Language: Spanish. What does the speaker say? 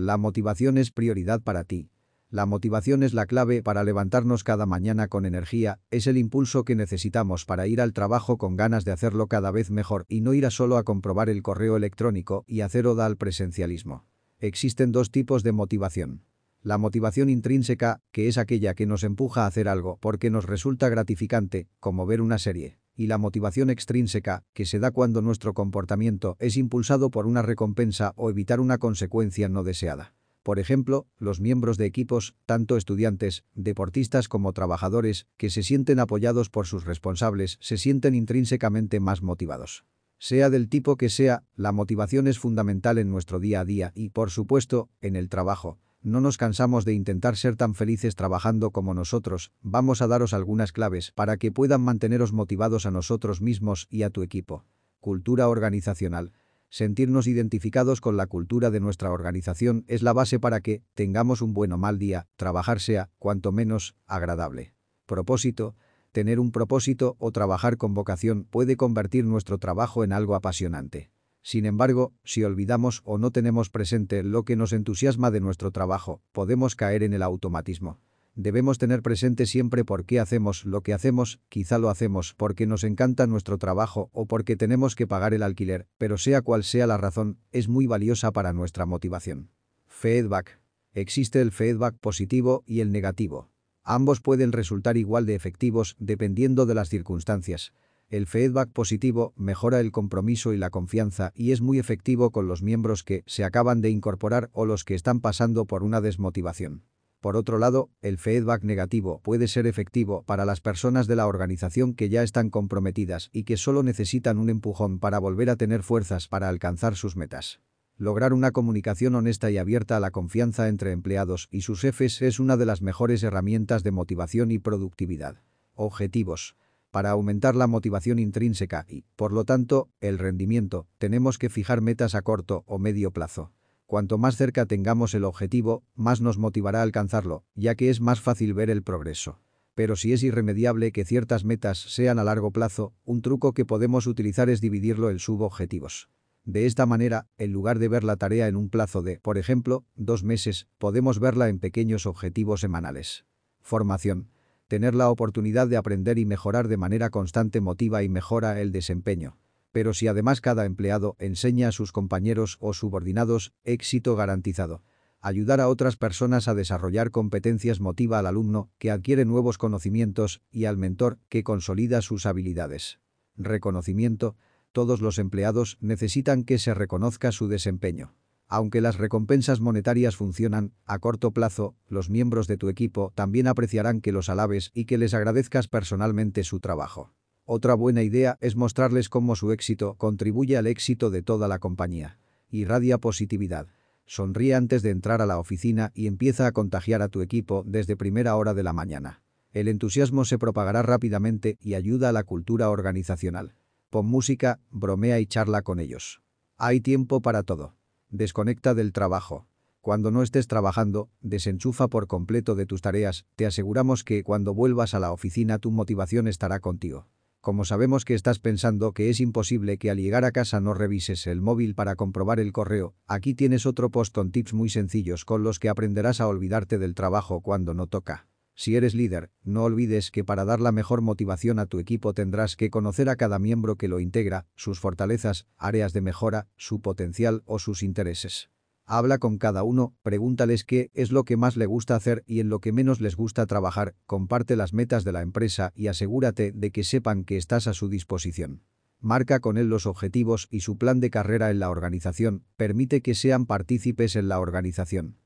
La motivación es prioridad para ti. La motivación es la clave para levantarnos cada mañana con energía, es el impulso que necesitamos para ir al trabajo con ganas de hacerlo cada vez mejor y no ir a solo a comprobar el correo electrónico y hacer oda al presencialismo. Existen dos tipos de motivación. La motivación intrínseca, que es aquella que nos empuja a hacer algo porque nos resulta gratificante, como ver una serie. Y la motivación extrínseca, que se da cuando nuestro comportamiento es impulsado por una recompensa o evitar una consecuencia no deseada. Por ejemplo, los miembros de equipos, tanto estudiantes, deportistas como trabajadores, que se sienten apoyados por sus responsables, se sienten intrínsecamente más motivados. Sea del tipo que sea, la motivación es fundamental en nuestro día a día y, por supuesto, en el trabajo. No nos cansamos de intentar ser tan felices trabajando como nosotros, vamos a daros algunas claves para que puedan manteneros motivados a nosotros mismos y a tu equipo. Cultura organizacional. Sentirnos identificados con la cultura de nuestra organización es la base para que, tengamos un buen o mal día, trabajar sea, cuanto menos, agradable. Propósito. Tener un propósito o trabajar con vocación puede convertir nuestro trabajo en algo apasionante. Sin embargo, si olvidamos o no tenemos presente lo que nos entusiasma de nuestro trabajo, podemos caer en el automatismo. Debemos tener presente siempre por qué hacemos lo que hacemos, quizá lo hacemos porque nos encanta nuestro trabajo o porque tenemos que pagar el alquiler, pero sea cual sea la razón, es muy valiosa para nuestra motivación. Feedback. Existe el feedback positivo y el negativo. Ambos pueden resultar igual de efectivos dependiendo de las circunstancias. El feedback positivo mejora el compromiso y la confianza y es muy efectivo con los miembros que se acaban de incorporar o los que están pasando por una desmotivación. Por otro lado, el feedback negativo puede ser efectivo para las personas de la organización que ya están comprometidas y que solo necesitan un empujón para volver a tener fuerzas para alcanzar sus metas. Lograr una comunicación honesta y abierta a la confianza entre empleados y sus jefes es una de las mejores herramientas de motivación y productividad. Objetivos. Para aumentar la motivación intrínseca y, por lo tanto, el rendimiento, tenemos que fijar metas a corto o medio plazo. Cuanto más cerca tengamos el objetivo, más nos motivará a alcanzarlo, ya que es más fácil ver el progreso. Pero si es irremediable que ciertas metas sean a largo plazo, un truco que podemos utilizar es dividirlo en subobjetivos. De esta manera, en lugar de ver la tarea en un plazo de, por ejemplo, dos meses, podemos verla en pequeños objetivos semanales. Formación. Tener la oportunidad de aprender y mejorar de manera constante motiva y mejora el desempeño. Pero si además cada empleado enseña a sus compañeros o subordinados, éxito garantizado. Ayudar a otras personas a desarrollar competencias motiva al alumno, que adquiere nuevos conocimientos, y al mentor, que consolida sus habilidades. Reconocimiento. Todos los empleados necesitan que se reconozca su desempeño. Aunque las recompensas monetarias funcionan, a corto plazo, los miembros de tu equipo también apreciarán que los alabes y que les agradezcas personalmente su trabajo. Otra buena idea es mostrarles cómo su éxito contribuye al éxito de toda la compañía. Irradia positividad. Sonríe antes de entrar a la oficina y empieza a contagiar a tu equipo desde primera hora de la mañana. El entusiasmo se propagará rápidamente y ayuda a la cultura organizacional. Pon música, bromea y charla con ellos. Hay tiempo para todo. Desconecta del trabajo. Cuando no estés trabajando, desenchufa por completo de tus tareas, te aseguramos que cuando vuelvas a la oficina tu motivación estará contigo. Como sabemos que estás pensando que es imposible que al llegar a casa no revises el móvil para comprobar el correo, aquí tienes otro post con tips muy sencillos con los que aprenderás a olvidarte del trabajo cuando no toca. Si eres líder, no olvides que para dar la mejor motivación a tu equipo tendrás que conocer a cada miembro que lo integra, sus fortalezas, áreas de mejora, su potencial o sus intereses. Habla con cada uno, pregúntales qué es lo que más le gusta hacer y en lo que menos les gusta trabajar, comparte las metas de la empresa y asegúrate de que sepan que estás a su disposición. Marca con él los objetivos y su plan de carrera en la organización, permite que sean partícipes en la organización.